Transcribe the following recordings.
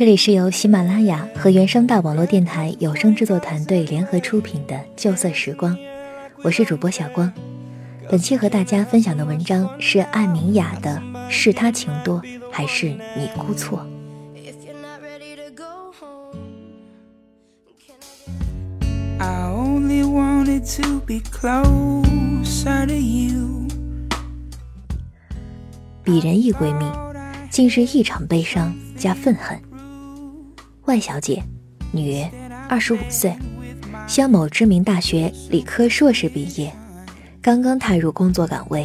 这里是由喜马拉雅和原声大网络电台有声制作团队联合出品的《旧色时光》，我是主播小光。本期和大家分享的文章是艾明雅的《是他情多还是你估错》。鄙人一闺蜜，近日异常悲伤加愤恨。万小姐，女，二十五岁，湘某知名大学理科硕士毕业，刚刚踏入工作岗位，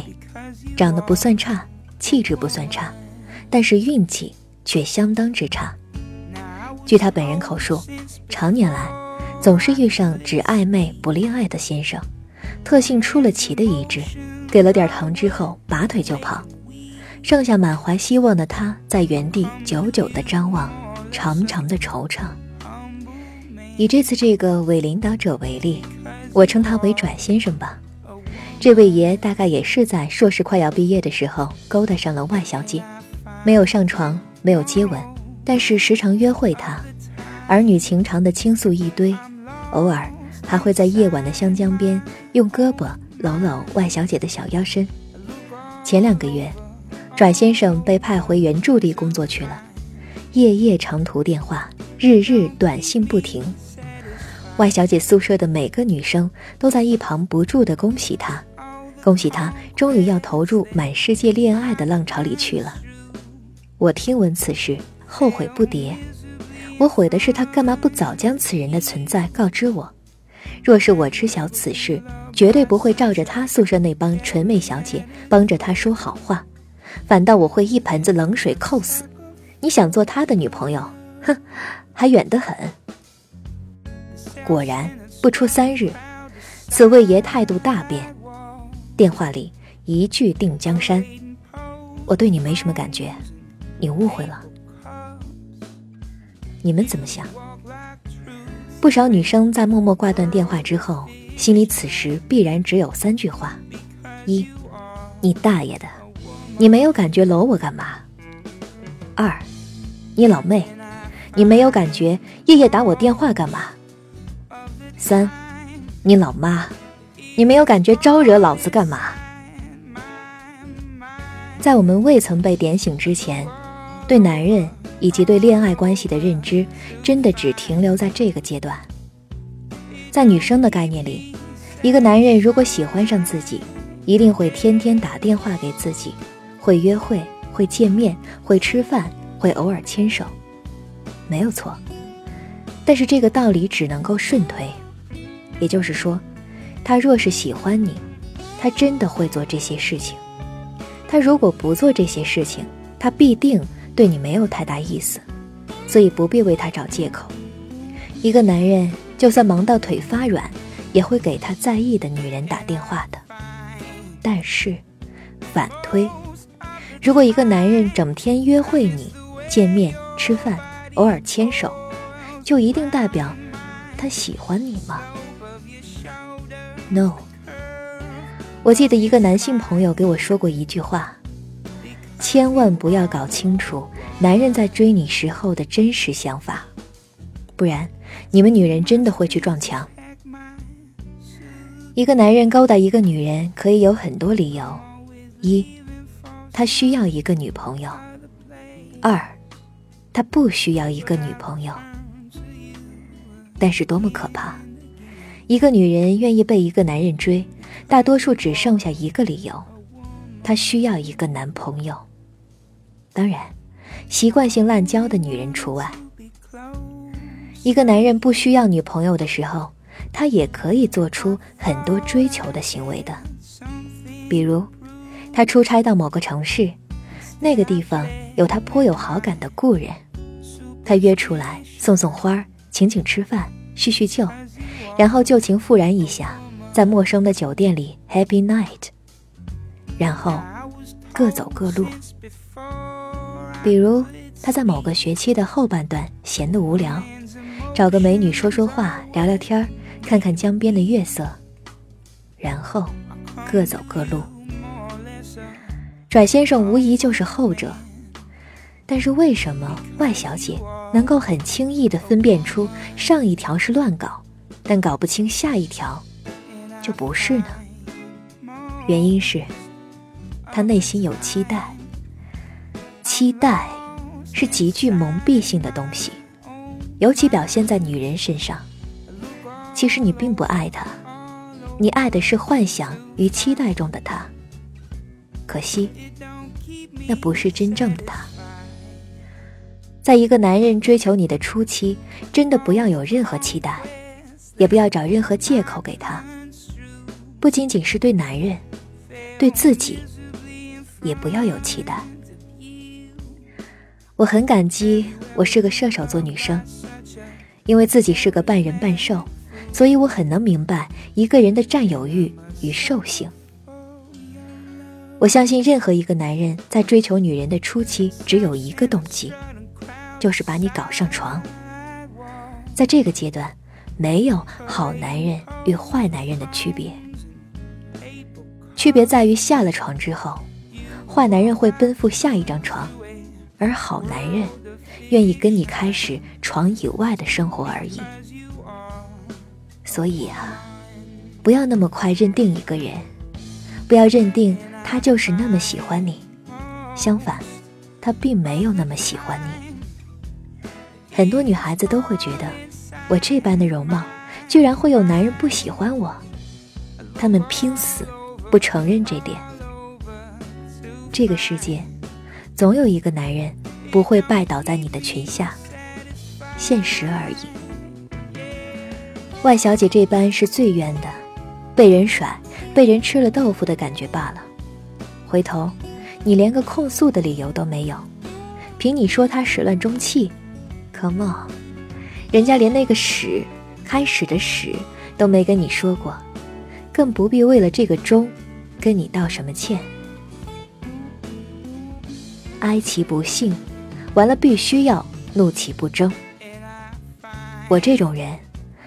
长得不算差，气质不算差，但是运气却相当之差。据她本人口述，常年来总是遇上只暧昧不恋爱的先生，特性出了奇的一致，给了点糖之后拔腿就跑，剩下满怀希望的她在原地久久的张望。长长的惆怅。以这次这个伪领导者为例，我称他为拽先生吧。这位爷大概也是在硕士快要毕业的时候勾搭上了外小姐，没有上床，没有接吻，但是时常约会她，儿女情长的倾诉一堆，偶尔还会在夜晚的湘江边用胳膊搂搂外小姐的小腰身。前两个月，拽先生被派回原驻地工作去了。夜夜长途电话，日日短信不停。外小姐宿舍的每个女生都在一旁不住地恭喜她，恭喜她终于要投入满世界恋爱的浪潮里去了。我听闻此事，后悔不迭。我悔的是她干嘛不早将此人的存在告知我？若是我知晓此事，绝对不会照着她宿舍那帮纯美小姐帮着她说好话，反倒我会一盆子冷水扣死。你想做他的女朋友，哼，还远得很。果然，不出三日，此位爷态度大变，电话里一句定江山。我对你没什么感觉，你误会了。你们怎么想？不少女生在默默挂断电话之后，心里此时必然只有三句话：一，你大爷的，你没有感觉搂我干嘛？二，你老妹，你没有感觉夜夜打我电话干嘛？三，你老妈，你没有感觉招惹老子干嘛？在我们未曾被点醒之前，对男人以及对恋爱关系的认知，真的只停留在这个阶段。在女生的概念里，一个男人如果喜欢上自己，一定会天天打电话给自己，会约会。会见面，会吃饭，会偶尔牵手，没有错。但是这个道理只能够顺推，也就是说，他若是喜欢你，他真的会做这些事情；他如果不做这些事情，他必定对你没有太大意思。所以不必为他找借口。一个男人就算忙到腿发软，也会给他在意的女人打电话的。但是，反推。如果一个男人整天约会你、见面、吃饭、偶尔牵手，就一定代表他喜欢你吗？No。我记得一个男性朋友给我说过一句话：千万不要搞清楚男人在追你时候的真实想法，不然你们女人真的会去撞墙。一个男人勾搭一个女人可以有很多理由：一。他需要一个女朋友。二，他不需要一个女朋友。但是多么可怕！一个女人愿意被一个男人追，大多数只剩下一个理由：她需要一个男朋友。当然，习惯性滥交的女人除外。一个男人不需要女朋友的时候，他也可以做出很多追求的行为的，比如。他出差到某个城市，那个地方有他颇有好感的故人，他约出来送送花，请请吃饭，叙叙旧，然后旧情复燃一下，在陌生的酒店里 Happy Night，然后各走各路。比如他在某个学期的后半段闲得无聊，找个美女说说话，聊聊天看看江边的月色，然后各走各路。阮先生无疑就是后者，但是为什么外小姐能够很轻易地分辨出上一条是乱搞，但搞不清下一条就不是呢？原因是，他内心有期待。期待是极具蒙蔽性的东西，尤其表现在女人身上。其实你并不爱他，你爱的是幻想与期待中的他。可惜，那不是真正的他。在一个男人追求你的初期，真的不要有任何期待，也不要找任何借口给他。不仅仅是对男人，对自己，也不要有期待。我很感激我是个射手座女生，因为自己是个半人半兽，所以我很能明白一个人的占有欲与兽性。我相信任何一个男人在追求女人的初期，只有一个动机。就是把你搞上床。在这个阶段，没有好男人与坏男人的区别，区别在于下了床之后，坏男人会奔赴下一张床，而好男人愿意跟你开始床以外的生活而已。所以啊，不要那么快认定一个人，不要认定他就是那么喜欢你，相反，他并没有那么喜欢你。很多女孩子都会觉得，我这般的容貌，居然会有男人不喜欢我。他们拼死不承认这点。这个世界，总有一个男人不会拜倒在你的裙下，现实而已。外小姐这般是最冤的，被人甩，被人吃了豆腐的感觉罢了。回头，你连个控诉的理由都没有，凭你说他始乱终弃。Come on，人家连那个始，开始的始都没跟你说过，更不必为了这个终，跟你道什么歉。哀其不幸，完了必须要怒其不争。我这种人，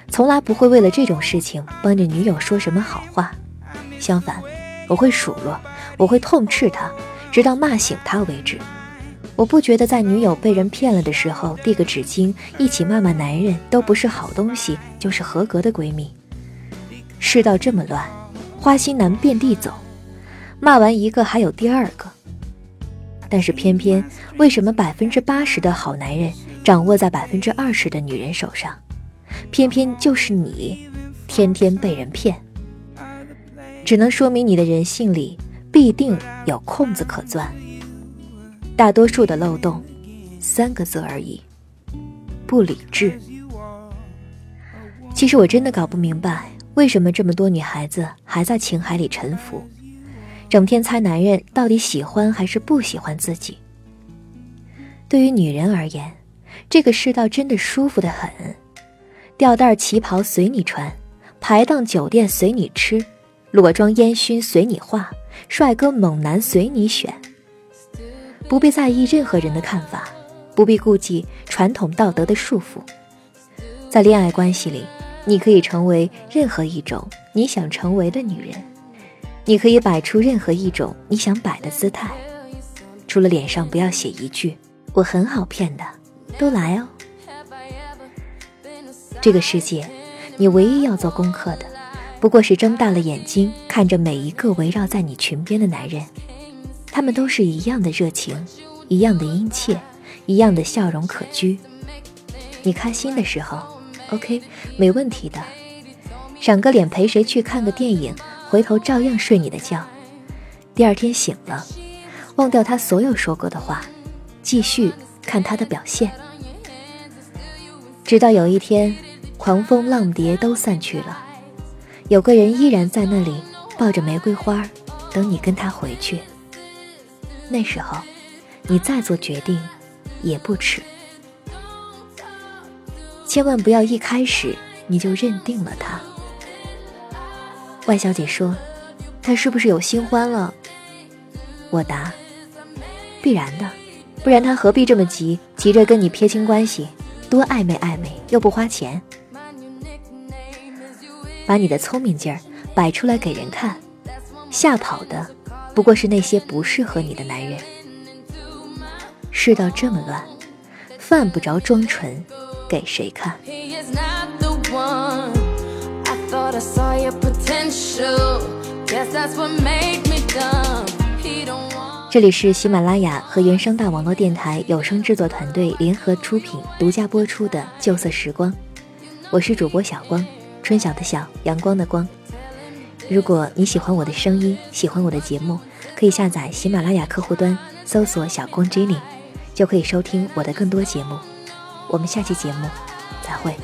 从来不会为了这种事情帮着女友说什么好话，相反，我会数落，我会痛斥他，直到骂醒他为止。我不觉得在女友被人骗了的时候递个纸巾一起骂骂男人都不是好东西，就是合格的闺蜜。世道这么乱，花心男遍地走，骂完一个还有第二个。但是偏偏为什么百分之八十的好男人掌握在百分之二十的女人手上，偏偏就是你，天天被人骗？只能说明你的人性里必定有空子可钻。大多数的漏洞，三个字而已：不理智。其实我真的搞不明白，为什么这么多女孩子还在情海里沉浮，整天猜男人到底喜欢还是不喜欢自己。对于女人而言，这个世道真的舒服的很，吊带旗袍随你穿，排档酒店随你吃，裸妆烟熏随你画，帅哥猛男随你选。不必在意任何人的看法，不必顾忌传统道德的束缚。在恋爱关系里，你可以成为任何一种你想成为的女人，你可以摆出任何一种你想摆的姿态，除了脸上不要写一句“我很好骗的”，都来哦。这个世界，你唯一要做功课的，不过是睁大了眼睛看着每一个围绕在你裙边的男人。他们都是一样的热情，一样的殷切，一样的笑容可掬。你开心的时候，OK，没问题的。赏个脸陪谁去看个电影，回头照样睡你的觉。第二天醒了，忘掉他所有说过的话，继续看他的表现。直到有一天，狂风浪蝶都散去了，有个人依然在那里抱着玫瑰花，等你跟他回去。那时候，你再做决定也不迟。千万不要一开始你就认定了他。外小姐说：“他是不是有新欢了？”我答：“必然的，不然他何必这么急，急着跟你撇清关系，多暧昧暧昧又不花钱，把你的聪明劲儿摆出来给人看，吓跑的。”不过是那些不适合你的男人。世道这么乱，犯不着装纯，给谁看？这里是喜马拉雅和原声大网络电台有声制作团队联合出品、独家播出的《旧色时光》，我是主播小光，春晓的晓，阳光的光。如果你喜欢我的声音，喜欢我的节目，可以下载喜马拉雅客户端，搜索“小光 Jenny”，就可以收听我的更多节目。我们下期节目再会。